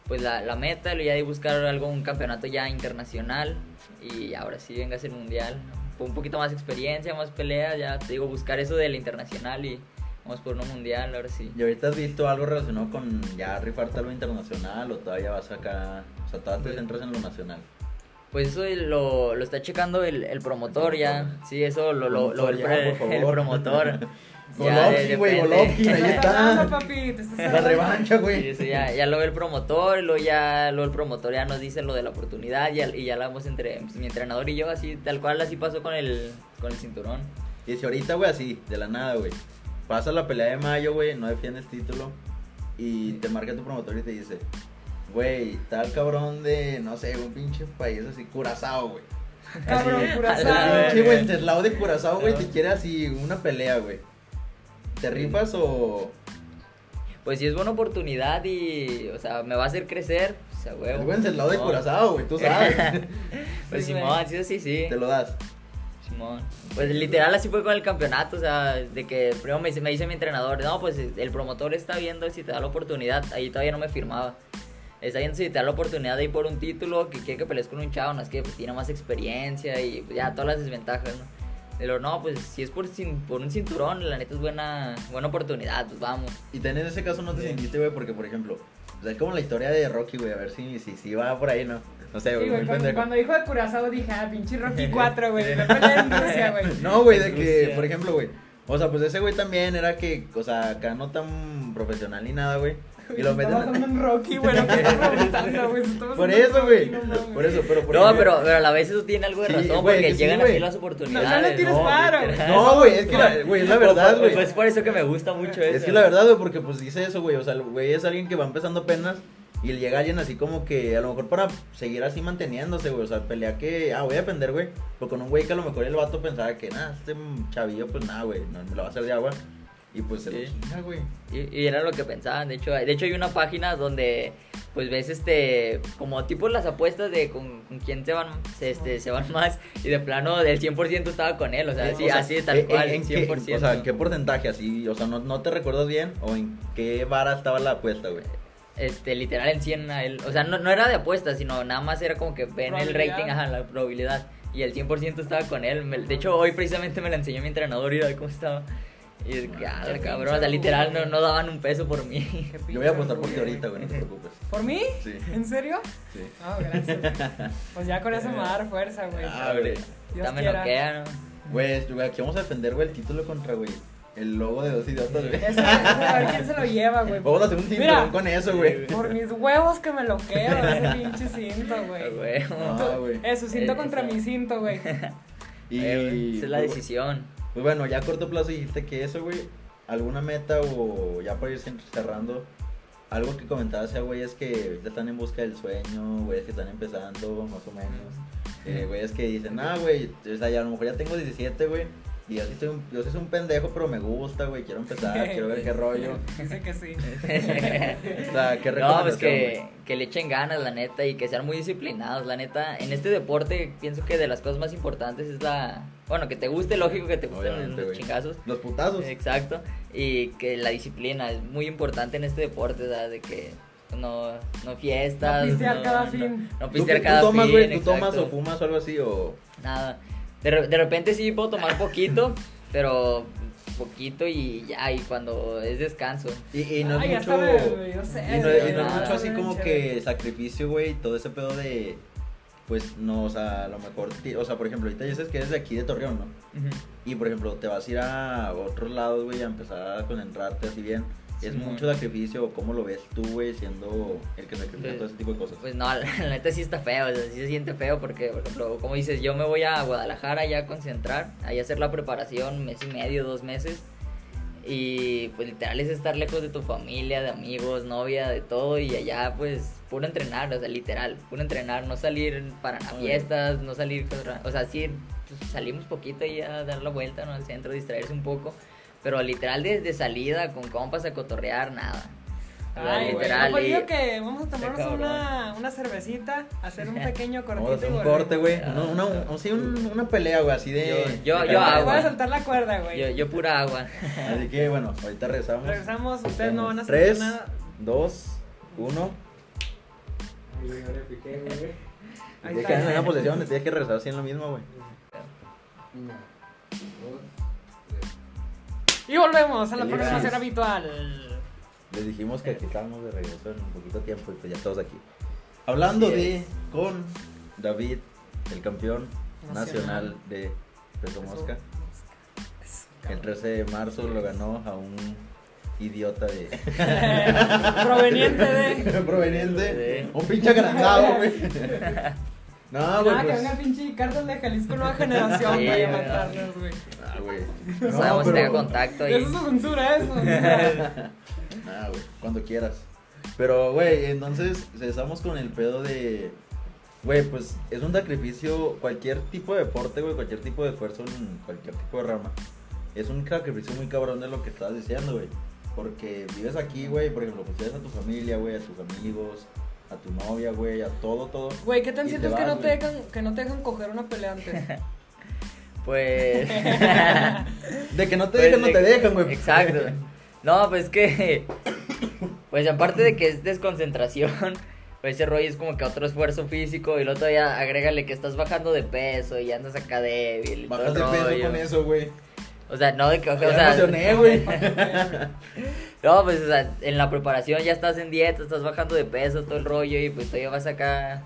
pues la, la meta, ya de buscar algo, un campeonato ya internacional y ahora sí vengas el mundial. Un poquito más experiencia, más pelea, ya te digo, buscar eso del internacional y vamos por uno mundial, ahora sí. ¿Y ahorita has visto algo relacionado con ya rifarte algo internacional o todavía vas acá? O sea, todavía te Pues- centras en lo nacional. Pues eso lo, lo está checando el, el promotor ya, sí, eso lo, lo, lo- el, Promotor ya, pre- por favor. el promotor. Ya, Golovkin, güey. Golovkin, ahí está. papi, te estás La revancha, Sí, güey. eso ya, ya lo ve el promotor, y luego ya luego el promotor ya nos dice lo de la oportunidad y ya, y ya hablamos entre pues, mi entrenador y yo, así tal cual así pasó con el, con el cinturón. Y si ahorita, güey, así, de la nada, güey, pasa la pelea de mayo, güey, no defiendes título y te marca tu promotor y te dice, güey, tal cabrón de, no sé, un pinche país así, Curazao, güey. Cabrón, Curazao. Sí, güey, el Teslao de Curazao, güey, te quiere así una pelea, güey. ¿Te rifas o...? Pues si es buena oportunidad y, o sea, me va a hacer crecer, a El huevo. güey, el Teslao de. Curazao, güey, tú sabes. Pues Sí. Simón, sí, sí, sí. te lo das. Simón. Pues literal así fue con el campeonato, o sea, de que primero me, dice- me dice mi entrenador, no, pues el promotor está viendo si te da la oportunidad, ahí todavía no me firmaba. Está viendo si te da la oportunidad de ir por un título, que quiere que pelees con un chavo, no es que pues, tiene más experiencia y pues, ya todas las desventajas, ¿no? Luego, no, pues si es por, por un cinturón, la neta es buena, buena oportunidad, pues vamos. Y ten en ese caso no te sentiste, güey, porque, por ejemplo, o sea, es como la historia de Rocky, güey, a ver si, si, si va por ahí, ¿no? No sé, Sí, güey, muy cuando, cuando dijo de Curazao dije, ah, pinche Rocky 4, güey. Güey. No, güey, de que, por ejemplo, güey, o sea, pues ese güey también era que, o sea, acá no tan profesional ni nada, güey. Y lo meten en Rocky, güey, Por eso, güey. No. Por eso, pero por No, pero, pero a la vez eso tiene algo de Sí, razón, porque sí, llegan así las oportunidades. No, no le tires paro. No, güey, es que, la, güey, es la verdad, güey. Pues por eso que me gusta mucho eso. Es que la verdad, güey, porque pues dice eso, güey. O sea, el güey es alguien que va empezando apenas y le llega alguien así como que a lo mejor para seguir así manteniéndose, güey. O sea, pelea que, ah, voy a defender, güey. Pero con un güey que a lo mejor el vato pensaba que, nada, este chavillo, pues nada, güey, no me lo va a hacer de agua. Y pues se lo Sí. chinga, güey. Y, y era lo que pensaban, de hecho, de hecho hay una página donde pues ves este como tipo las apuestas de con, con quién se van se, este, se van más y de plano del 100% estaba con él, o sea, Eh, así, o sea, así tal ¿en- cual, en qué- 100%. o sea, ¿en qué porcentaje así? O sea, ¿no, no te recuerdas bien? ¿O en qué vara estaba la apuesta, güey? Este, literal en 100 a él, o sea, no, no era de apuestas, sino nada más era como que ven el rating, ajá, la probabilidad y el 100% estaba con él. De hecho, hoy precisamente me la enseñó mi entrenador y era cómo estaba. Y es que, ah, cabrón, o sea, literal no, no daban un peso por mí. Yo voy a apostar por ti ahorita, güey, no te preocupes. ¿Por mí? Sí. ¿En serio? Sí. Ah, gracias. Pues ya con eso me va a dar fuerza, güey. Ah, güey. Ya me noquea, ¿no? Güey, güey, aquí vamos a defender, güey, el título contra, güey, el logo de dos idiotas, güey. Ese- ese, a ver quién se lo lleva, güey. Vamos a hacer un Mira, cinturón con eso, güey. Por mis huevos que me lo quedo, ese pinche cinto, güey. güey. Ah, güey. Eso, cinto Eh, contra eso. mi cinto, güey. Y Eh, Esa es la decisión. Pues bueno, ya a corto plazo dijiste que eso, güey, alguna meta o ya para ir cerrando, algo que comentabas, sea, güey, es que ya están en busca del sueño, güey, que están empezando, más o menos. Eh, güey, es que dicen, ah, güey, o sea, ya a lo mejor ya tengo 17, güey, yo sí soy un, yo sí soy un pendejo, pero me gusta, güey, quiero empezar, quiero ver qué rollo. Dice que sí. O sea, qué No, pues que, que le echen ganas, la neta, y que sean muy disciplinados, la neta. En este deporte pienso que de las cosas más importantes es la... Bueno, que te guste, lógico que te gusten Obviamente, los güey. chingazos. Los putazos. Exacto. Y que la disciplina es muy importante en este deporte, ¿verdad? De que no, no fiestas. No pistear cada no- fin. No, ¿Tú, pistear tú cada tomas, fin, güey, tú tomas o fumas o algo así, o... Nada. De, re- de repente sí puedo tomar poquito, pero poquito y ya, y cuando es descanso. Y, y no Ay, ya es mucho... yo sé, Y no, güey, y no es mucho así como chévere. que sacrificio, güey, y todo ese pedo de. Pues no, o sea, a lo mejor. O sea, por ejemplo, ahorita dices que eres de aquí de Torreón, ¿no? Y por ejemplo, te vas a ir a otros lados, güey, a empezar a concentrarte así bien. Es Sí, mucho sacrificio, ¿cómo lo ves tú, güey, siendo el que sacrifica Pues- todo ese tipo de cosas? Pues no, la, neta sí está feo, o sea, sí se siente feo porque, por ejemplo, como dices, yo me voy a Guadalajara ya a concentrar, ahí a hacer la preparación, mes y medio, dos meses, y pues literal es estar lejos de tu familia, de amigos, novia, de todo, y allá pues puro entrenar, o sea, literal, puro entrenar, no salir para fiestas, no salir, o sea, sí, pues, salimos poquito y a dar la vuelta, ¿no? Al centro, distraerse un poco, Pero literal desde salida con compas a cotorrear, nada. O sea, Ay, güey, literal. no, pues y- que vamos a tomarnos una, una cervecita, hacer un pequeño cortito. Vamos a hacer y un corte, güey. Ah. Una, una, un- sí, un- una pelea, güey, así de. Yo- yo- yo hago. Voy a soltar la cuerda, güey. Yo, yo pura agua. Así que bueno, ahorita regresamos. Regresamos, ustedes no van a Tres, nada. dos, uno. Ahí Tienes está. que en una posición, tienes que regresar así en lo mismo, güey. Y volvemos a la Felices. programación habitual. Les dijimos que aquí estábamos de regreso en un poquito tiempo y pues ya todos aquí. Hablando Así de es. con David, el campeón Nacional. nacional de Peso Mosca. El cabrón. 13 de marzo lo ganó a un idiota de. Proveniente de. Proveniente. De- Un pinche agrandado, güey. No, güey. Nada, que pues- venga el pinche cártel de Jalisco Nueva Generación, Sí, güey, a güey. matarnos, güey. Ah, güey. No No, sabemos si pero- tenga contacto Eso ahí. es censura, eso. Ah, güey, cuando quieras. Pero, güey, entonces estamos con el pedo de. Güey, pues es un sacrificio. Cualquier tipo de deporte, güey, cualquier tipo de esfuerzo en cualquier tipo de rama. Es un sacrificio muy cabrón de lo que estabas diciendo, güey. Porque vives aquí, güey, por ejemplo, pues tienes a tu familia, güey, a tus amigos, a tu novia, güey, a todo, todo. Güey, ¿qué tan cierto es que no te dejan, que no te dejan coger una pelea antes? Pues. De que no te Pues, dejan, no te de- dejan, güey. Exacto. No, pues que. Pues aparte de que es desconcentración, pues ese rollo es como que otro esfuerzo físico y luego todavía agrégale que estás bajando de peso y andas acá débil. y todo Bajas de peso con eso, güey. O sea, no de que. O Ya sea, emocioné, güey. no, pues o sea, en la preparación ya estás en dieta, estás bajando de peso, todo el rollo y pues todavía vas acá a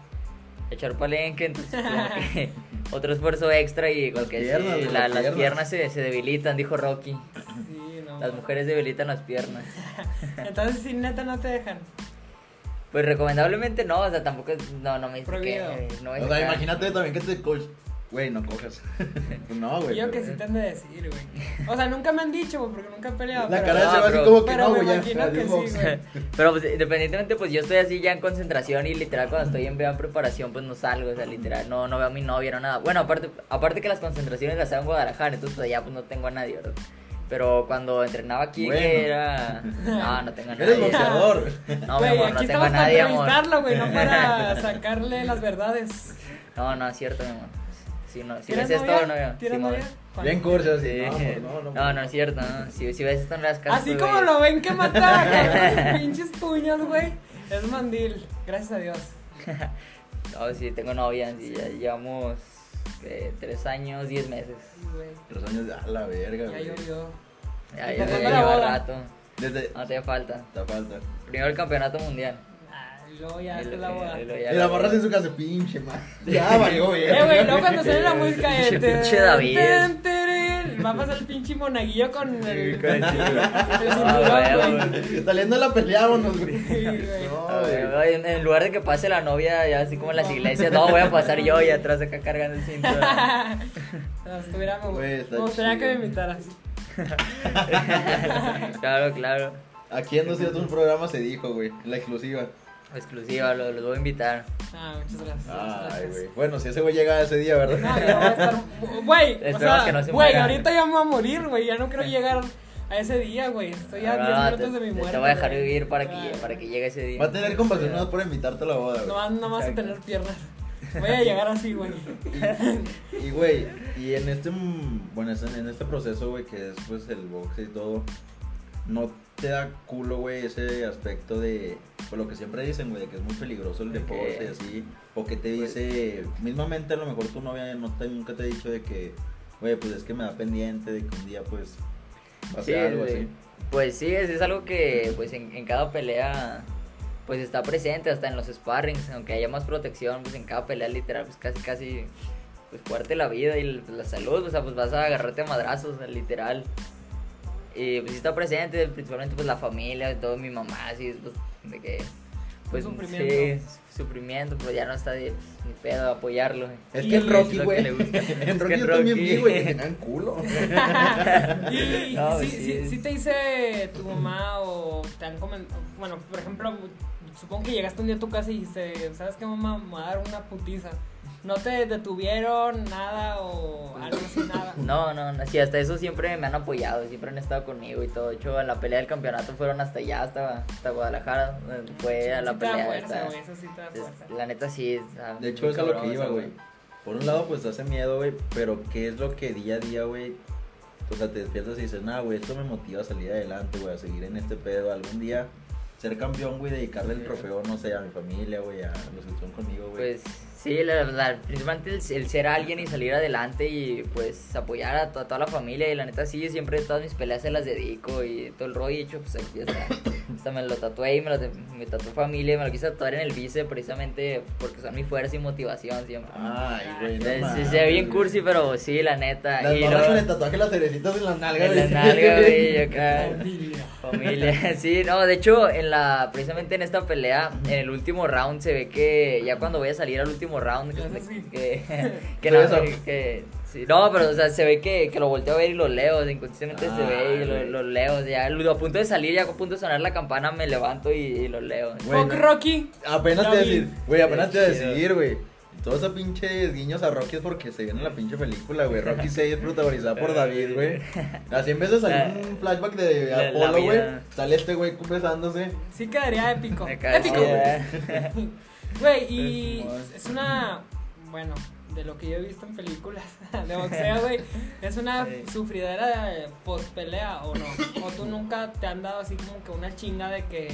echar palenque, entonces como que otro esfuerzo extra y piernas, la- las las piernas. piernas se, se debilitan, dijo Rocky. Sí, no. Las mujeres debilitan las piernas. Entonces, si neta no te dejan. Pues recomendablemente no, o sea, tampoco es, no, no me dice que Prohibido. no es O sea, acá. imagínate también que te coach. Güey, no cojas. No, güey. Yo que sí te han de decir, güey. O sea, nunca me han dicho, güey, porque nunca he peleado. La pero- cara ese va así pero- como que pero no, me güey. ya, imagino que adiós, sí, box. güey. Pero pues independientemente, pues yo estoy así ya en concentración y literal cuando estoy en en preparación pues no salgo, o sea, literal, no, no veo a mi novia, no nada. Bueno, aparte, aparte que las concentraciones las hago en Guadalajara, entonces pues allá pues no tengo a nadie, ¿verdad? Pero cuando entrenaba aquí Bueno. que era... No, no tengo a nadie. Eres boxeador. No, mi Güey, amor, no tengo a para nadie, amor. entrevistarlo, güey, no para sacarle las verdades. No, no, es cierto, mi amor. Si, no, si ¿Tienes ves novia? esto, no. ¿Cuál? Bien cursi así. Sí. No, no, no. No, no es cierto, no. Si, si ves esto en las casas. Así como lo ven que mata pinches puños, güey. Es mandil, gracias a Dios. No, sí, tengo novia, sí, ya llevamos ¿qué? tres años, diez meses. Güey. Tres años de a la verga, Ya güey. llovió. Ya, ¿Y ya, rato. Desde. No te falta. Te falta. Primero el campeonato mundial. Y luego ya está la boda. y la boda. en su casa, pinche man. Ya valió, güey. Eh, güey, luego cuando sale la música de. Pinche- pinche David. Va a pasar el pinche monaguillo con el. con el cinturón. el cinturón, güey, güey. Saliendo de la pelea, vámonos, güey. Sí, güey. No, A ver, güey. En, lugar de que pase la novia, ya así como en las iglesias, no, voy a pasar yo y atrás acá cargando el cinturón. No, estuviera, me, gustaría que me invitaras. claro, claro. Aquí en 201 programa se dijo, güey. La exclusiva. Exclusiva, lo- los voy a invitar. Ah, muchas gracias. muchas Ay, gracias. güey. Bueno, si ese güey llega ese día, ¿verdad? No, yo voy a estar. Güey, o sea, que no se güey, muera. ahorita ya me voy a morir, güey. Ya no quiero llegar a ese día, güey. Estoy a 10 Ah, minutos de mi te, muerte. te voy a dejar güey. vivir para que, Ah, para que llegue ese día. Va a tener compasión por invitarte a la boda, güey. No vas nomás a tener piernas. Voy a llegar así, güey. Y, güey, y en este, mm, bueno, en este proceso, güey, que es pues el boxe y todo, no te da culo, güey, ese aspecto de, pues lo que siempre dicen, güey, de que es muy peligroso el De deporte y así, o que te dice, mismamente a lo mejor tu novia no te, nunca te ha dicho de que, güey, pues es que me da pendiente de que un día, pues, va a Sí, ser algo sí. así. Pues sí, es, es algo que pues en, en cada pelea pues está presente, hasta en los sparrings, aunque haya más protección, pues en cada pelea literal pues casi casi pues fuerte la vida y el- la salud, o sea, pues vas a agarrarte a madrazos, literal. Y pues está presente, principalmente pues la familia, todo mi mamá, así, pues de que pues sufrimiento. sí, sufrimiento, pues ya no está de pues, ni pedo apoyarlo. Es que es Rocky, güey, le gusta. Es en que Rocky yo también vi, güey, que tenían culo. Y No, sí, sí, sí, sí te dice tu mamá o te han comentado. Bueno, por ejemplo, supongo que llegaste un día a tu casa y dijiste, ¿sabes qué, mamá? Me voy a dar una putiza. ¿No te detuvieron nada o algo así, nada? No, no, no, sí, hasta eso siempre me han apoyado, siempre han estado conmigo y todo. De hecho, en la pelea del campeonato fueron hasta allá, hasta, hasta Guadalajara. Fue a la Sí te pelea. fuerza, hasta- eso sí te da es- la neta sí. o sea, De hecho, muy es a lo que iba, eso, güey. Por un lado, pues hace miedo, güey, pero ¿qué es lo que día a día, güey? O sea, te despiertas y dices, nah, güey, esto me motiva a salir adelante, güey, a seguir en este pedo. Algún día ser campeón, güey, dedicarle el trofeo, no sé, a mi familia, güey, a los que están conmigo, güey. Pues sí, la verdad, principalmente el, el ser alguien y salir adelante y pues apoyar a, to- a toda la familia y la neta sí, siempre todas mis peleas se las dedico y todo el rollo y de hecho pues aquí está, hasta me lo tatué y me lo me tatué familia y me lo quise tatuar en el bíceps precisamente porque son mi fuerza y motivación siempre. Ay, güey, no Sí, se ve bien cursi, pero sí, la neta. Las y con el tatuaje, las cerecitas en las nalgas. en la güey. nalga, güey, acá. Familia. Familia, sí, no, de hecho, en la, precisamente en esta pelea, en el último round se ve que ya cuando voy a salir al último round, que, que, que, no, eso- que- sí, no, pero o sea, se ve que, que lo volteo a ver y lo leo, o sea, inconscientemente se Ah, ve y lo, güey. lo leo, o sea, ya a punto de salir, ya a punto de sonar la campana, me levanto y, y lo leo. Güey, Fuck Rocky. Apenas te decir, güey, apenas te decir, güey. Todos esos pinches guiños a Rocky es porque se viene la pinche película, güey. Rocky 6 protagonizada por David, güey. Así en vez de salir un flashback de Apolo, güey, sale este güey besándose. Sí quedaría épico. Me Épico. chido, Güey, y es una. Bueno, de lo que yo he visto en películas de boxeo, güey. Es una Sí. sufridera de post pelea o no. O tú nunca te han dado así como que una chinga de que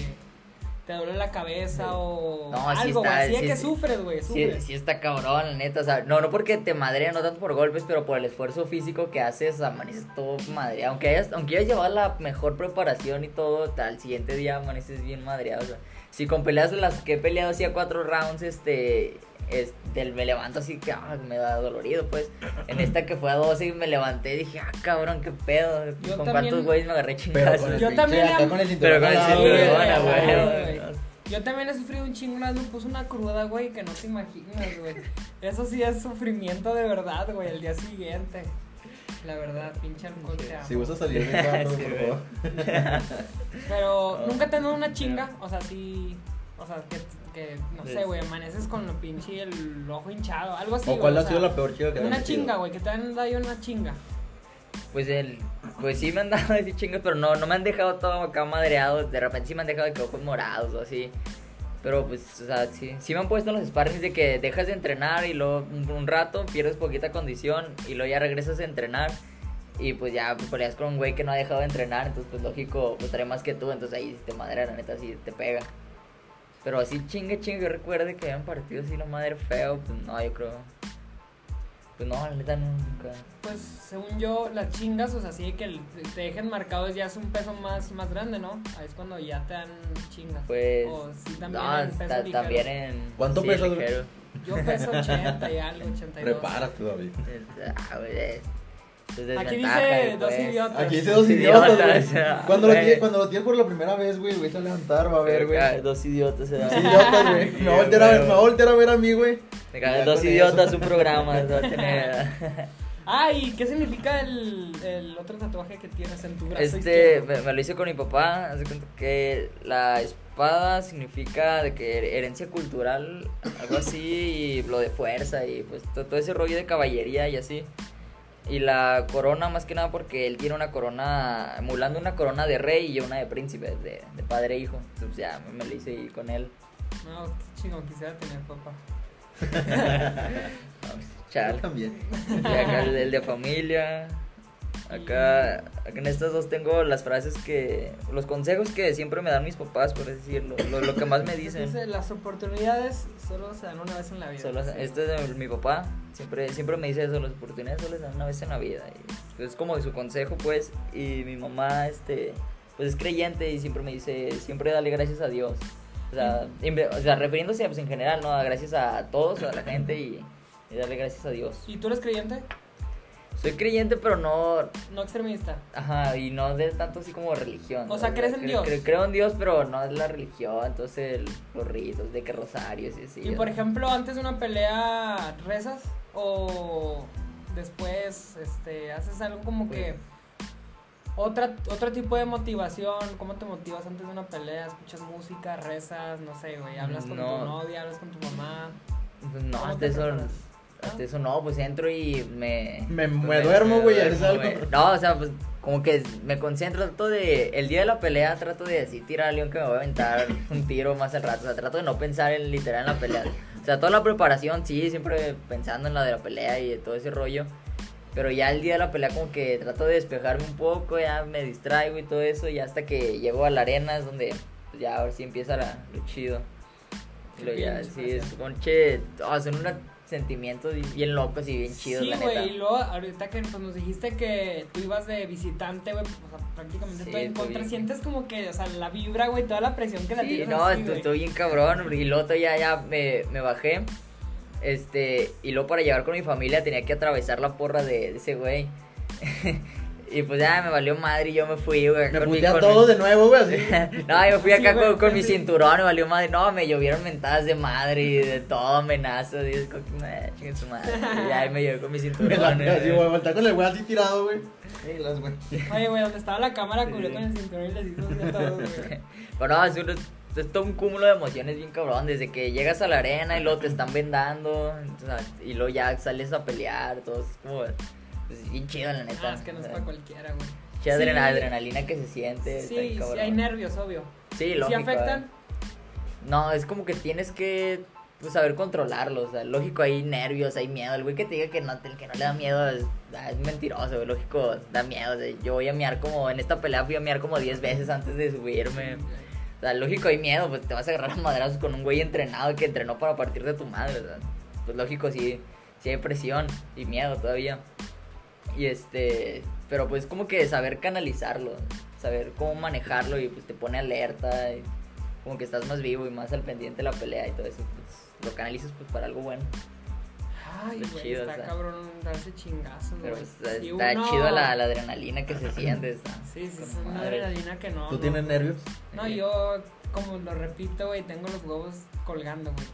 te duele la cabeza o No, algo, está- Así de sí, que sufres, güey. Sí, Sufres. sí está cabrón, la neta, o sea, no, no porque te madrea, no tanto por golpes, pero por el esfuerzo físico que haces, amaneces todo madreado, aunque hayas, aunque hayas llevado la mejor preparación y todo, al siguiente día amaneces bien madreado, o sea, si con peleas de las que he peleado hacía cuatro rounds, este, es, del, me levanto así que ah, me da dolorido, pues, en esta que fue a 12 me levanté y dije, ah, cabrón, qué pedo, Yo con también- cuántos güeyes me agarré Pero chingazos. con Yo también Pero con el cinturón, güey. ah, güey. Yo también he sufrido un chingo, una vez me puso una cruda, güey, que no te imaginas, güey. Eso sí es sufrimiento de verdad, güey, el día siguiente. La verdad, pinche alcohol te amo. Si gustas salir de Sí, por favor. Pero Oh, nunca he tenido una sí. chinga, o sea, sí, o sea, que, que no sé, güey, amaneces con lo pinche el ojo hinchado, algo así. ¿O güey, cuál o ha sea, sido la peor chica que te han Una chinga, güey, que te han dado una chinga. Pues el, pues sí me han dado así chingas, pero no, no me han dejado todo acá madreado. De repente sí me han dejado de que ojos morados o así. Pero pues, o sea, sí, sí me han puesto en los sparrings de que dejas de entrenar y luego un, rato pierdes poquita condición y luego ya regresas a entrenar. Y pues ya peleas con un güey que no ha dejado de entrenar, entonces pues lógico, pues trae más que tú, entonces ahí te madre, la neta, sí te pega. Pero así chingue, chingue, recuerde que hayan partido así la madre feo, pues no, yo creo. Pues no, la neta nunca. Pues según yo, las chingas, o sea, sí que te dejen marcados ya es un peso más, más grande, ¿no? Ahí es cuando ya te dan chingas. Pues. O sí, también no, en peso también en. ¿Cuánto sí, ligero. Yo peso 80 y algo, 82. Prepárate, David. Es- ah, güey, Aquí dice dos pues. idiotas. Aquí dice dos Idiotas, Cuando, lo güey. tienes, cuando lo por la primera vez, güey, güey, a levantar, va a ver, güey. Dos idiotas. Dos idiotas, güey. Me va a voltear a ver, a mí, güey. Dos idiotas, un programa. eso va a tener. Ah, ¿y qué significa el, el otro tatuaje que tienes en tu brazo Este, me, me lo hice con mi papá. Hace cuenta que la espada significa de que herencia cultural, algo así, y lo de fuerza y pues to- todo ese rollo de caballería y así. Y la corona, más que nada, porque él tiene una corona, emulando una corona de rey y una de príncipe, de, de padre e hijo. Entonces ya me lo hice con él. No, qué chingón, quisiera tener papá. Vamos, Yo chale. también. Y acá el, el de familia. Acá, acá en estas dos tengo las frases que. Los consejos que siempre me dan mis papás, por decirlo. Lo, lo que más me dicen. Dice, las oportunidades solo se dan una vez en la vida. Solo- Sí. este es de mi papá. Siempre, siempre me dice eso: las oportunidades solo se dan una vez en la vida. Y es como su consejo, pues. Y mi mamá, este. Pues es creyente y siempre me dice: siempre dale gracias a Dios. O sea, inve- o sea refiriéndose pues, en general, ¿no? Gracias a todos, a la gente y, y darle gracias a Dios. ¿Y tú eres creyente? Soy creyente, pero no, No extremista. Ajá, y no de tanto así como religión. O sea. ¿crees en Cre- Dios? cre- creo en Dios, pero no es la religión, entonces el- los ritos, de que rosarios y así. y por ejemplo, antes de una pelea, ¿rezas? ¿O después este, haces algo como que... Otra, otro tipo de motivación, ¿cómo te motivas antes de una pelea? ¿Escuchas música, rezas, no sé, güey? ¿Hablas con No. tu novia, hablas con tu mamá? Pues no, ¿Cómo hasta eso? Hasta eso no, pues entro y me... Me- me duermo, güey. No, o sea, pues como que me concentro, trato de... El día de la pelea trato de así tirar al león que me voy a aventar un tiro más al rato. O sea, trato de no pensar en literal en la pelea. O sea, toda la preparación, sí, siempre pensando en la de la pelea y de todo ese rollo. Pero ya el día de la pelea como que trato de despejarme un poco, ya me distraigo y todo eso. Y hasta que llego a la arena es donde pues, ya ahora sí empieza la, lo chido. Luego ya, sí, es pasión. un che, oh, son unos sentimientos bien locos y bien chidos, sí, la güey, y luego ahorita que pues, nos dijiste que tú ibas de visitante, güey, o sea, prácticamente Sí, todo en contra, bien. sientes como que, o sea, la vibra, güey, toda la presión que la Sí, tienes no, así, estoy bien cabrón. Y luego todavía ya me, me bajé. Este, y luego para llegar con mi familia tenía que atravesar la porra de, de ese güey. y pues ya me valió madre y yo me fui, güey. Me con mi- putea con todo mi- de nuevo, güey, así. no, yo fui Sí, acá güey, con, con mi sí. cinturón, me valió madre. No, me llovieron mentadas de madre y de todo, amenazas. Y es como que, "Nah, chingue su madre. Y ahí me llevé con mi Me cinturón. la eh. así, güey, voltea con el güey así tirado, güey. Ey, las, güey. Oye, güey, donde estaba la cámara cubrió Sí. con el cinturón y les hizo a todos, güey. Pero no, es, un- es todo un cúmulo de emociones bien cabrón. Desde que llegas a la arena y luego te están vendando. y luego ya sales a pelear. Todo es como. Pues, bien chido, la neta. Ah, es que no es para cualquiera, güey. Sí. adrena- adrenalina que se siente. Sí, sí, hay nervios, obvio. Sí, ¿Y si lógico. afectan? eh. No, es como que tienes que pues, saber controlarlo. O sea, lógico, hay nervios, hay miedo. El güey que te diga que no, te- que no le da miedo es, ah, es mentiroso, güey. Lógico, da miedo. O sea, yo voy a miar como. En esta pelea fui a miar como 10 veces antes de subirme. O sea, lógico, hay miedo. Pues te vas a agarrar a madrazos con un güey entrenado que entrenó para partir de tu madre. o sea, pues lógico, sí, sí hay presión y miedo todavía. Y este. Pero pues como que saber canalizarlo. Saber cómo manejarlo y pues te pone alerta. Y como que estás más vivo y más al pendiente de la pelea y todo eso. Pues lo canalizas pues para algo bueno. Ay, Está güey, chido, está o sea. cabrón darse chingazos, Pero güey. pues, está, Si está uno- chido la, la adrenalina que se siente. está Sí, sí, es una adrenalina que no. ¿Tú no. tienes nervios? No, yo, como lo repito, güey, tengo los huevos colgando, güey.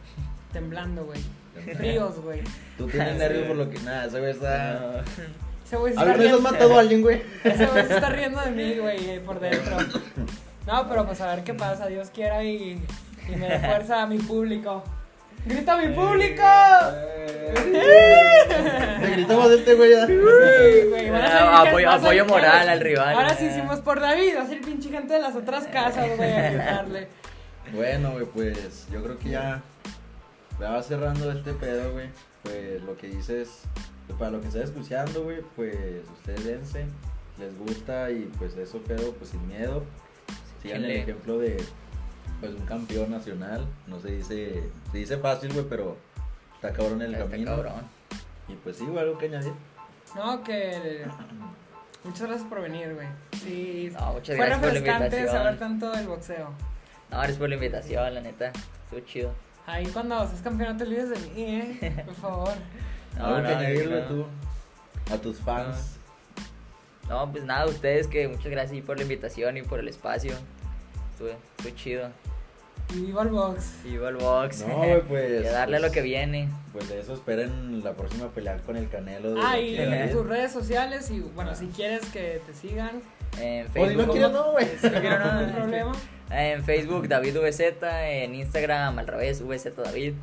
Temblando, güey. Fríos, güey. ¿Tú tienes Sí. nervios por lo que. Nada, güey está. No. Ese güey se está ¿Alguna vez has matado a alguien, güey? Ese güey se está riendo de mí, güey, por dentro. No, pero pues a ver qué pasa. Dios quiera y, y me dé fuerza a mi público. ¡Grita a mi público! Te gritamos este güey ya. Sí, güey, van a Ah, apoyo- apoyo moral al rival. Ahora sí hicimos por David, va a ser pinche gente de las otras casas, güey, a gritarle. Bueno, güey, pues yo creo que ya, ya va cerrando este pedo, güey. Pues lo que dices, pues, para lo que estés escuchando, güey, pues ustedes dense, les gusta y pues eso pedo, pues sin miedo. Sigan el ejemplo de pues un campeón nacional. No se dice, se dice fácil, güey, pero está cabrón el Está camino. cabrón. Y pues sí, güey, algo que añadir. No, que. Muchas gracias por venir, güey. Sí, No, muchas fue gracias por la refrescante saber tanto del boxeo. No, gracias por la invitación, la neta. Estuvo chido. Ahí cuando seas campeón no te olvides de mí, eh. Por favor. No, algo no, que añadir, güey, no. tú, a tus fans. No, pues nada, ustedes que muchas gracias por la invitación y por el espacio. Estuvo, estuvo chido. Y viva el box. Viva el box. No, güey, pues. y a darle a pues, lo que viene. Pues de eso esperen la próxima pelea con el Canelo. de Ah, y tus redes sociales. Y bueno, si quieres que te sigan, En O si Facebook. no güey. Quiero, no, no hay no. problema. En Facebook David VZ, en Instagram al revés, VZ David.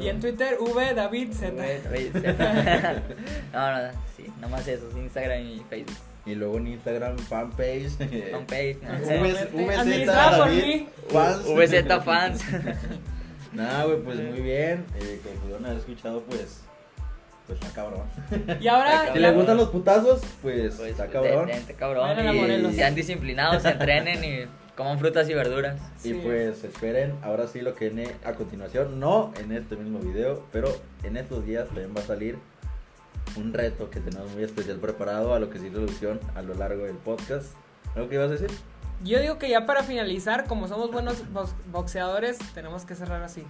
Y en Twitter, V David Z. V, David Z. no, no, sí, nomás eso, Instagram y Facebook. Y luego en Instagram, fanpage. Fanpage, V- Administrada por David, mí. fans. VZ fans. Nah, güey, pues muy bien. Eh, que pudieron haber escuchado, pues. Pues está cabrón. Y ahora. Si les gustan los putazos, pues, Pues, está cabrón. está cabrón. Y sean disciplinados, se entrenen y coman frutas y verduras. Y Sí. pues esperen ahora sí lo que viene a continuación, no en este mismo video, pero en estos días también va a salir un reto que tenemos muy especial preparado a lo que sí solución a lo largo del podcast. ¿Algo que ibas a decir? Yo digo que ya para finalizar, como somos buenos box- boxeadores, tenemos que cerrar así.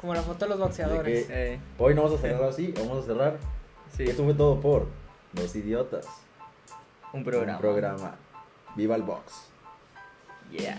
Como la foto de los boxeadores. De Eh, Hoy no vamos a cerrar así, vamos a cerrar. sí, Esto fue todo por Los Idiotas. un programa. Un programa. Viva el box. Yeah.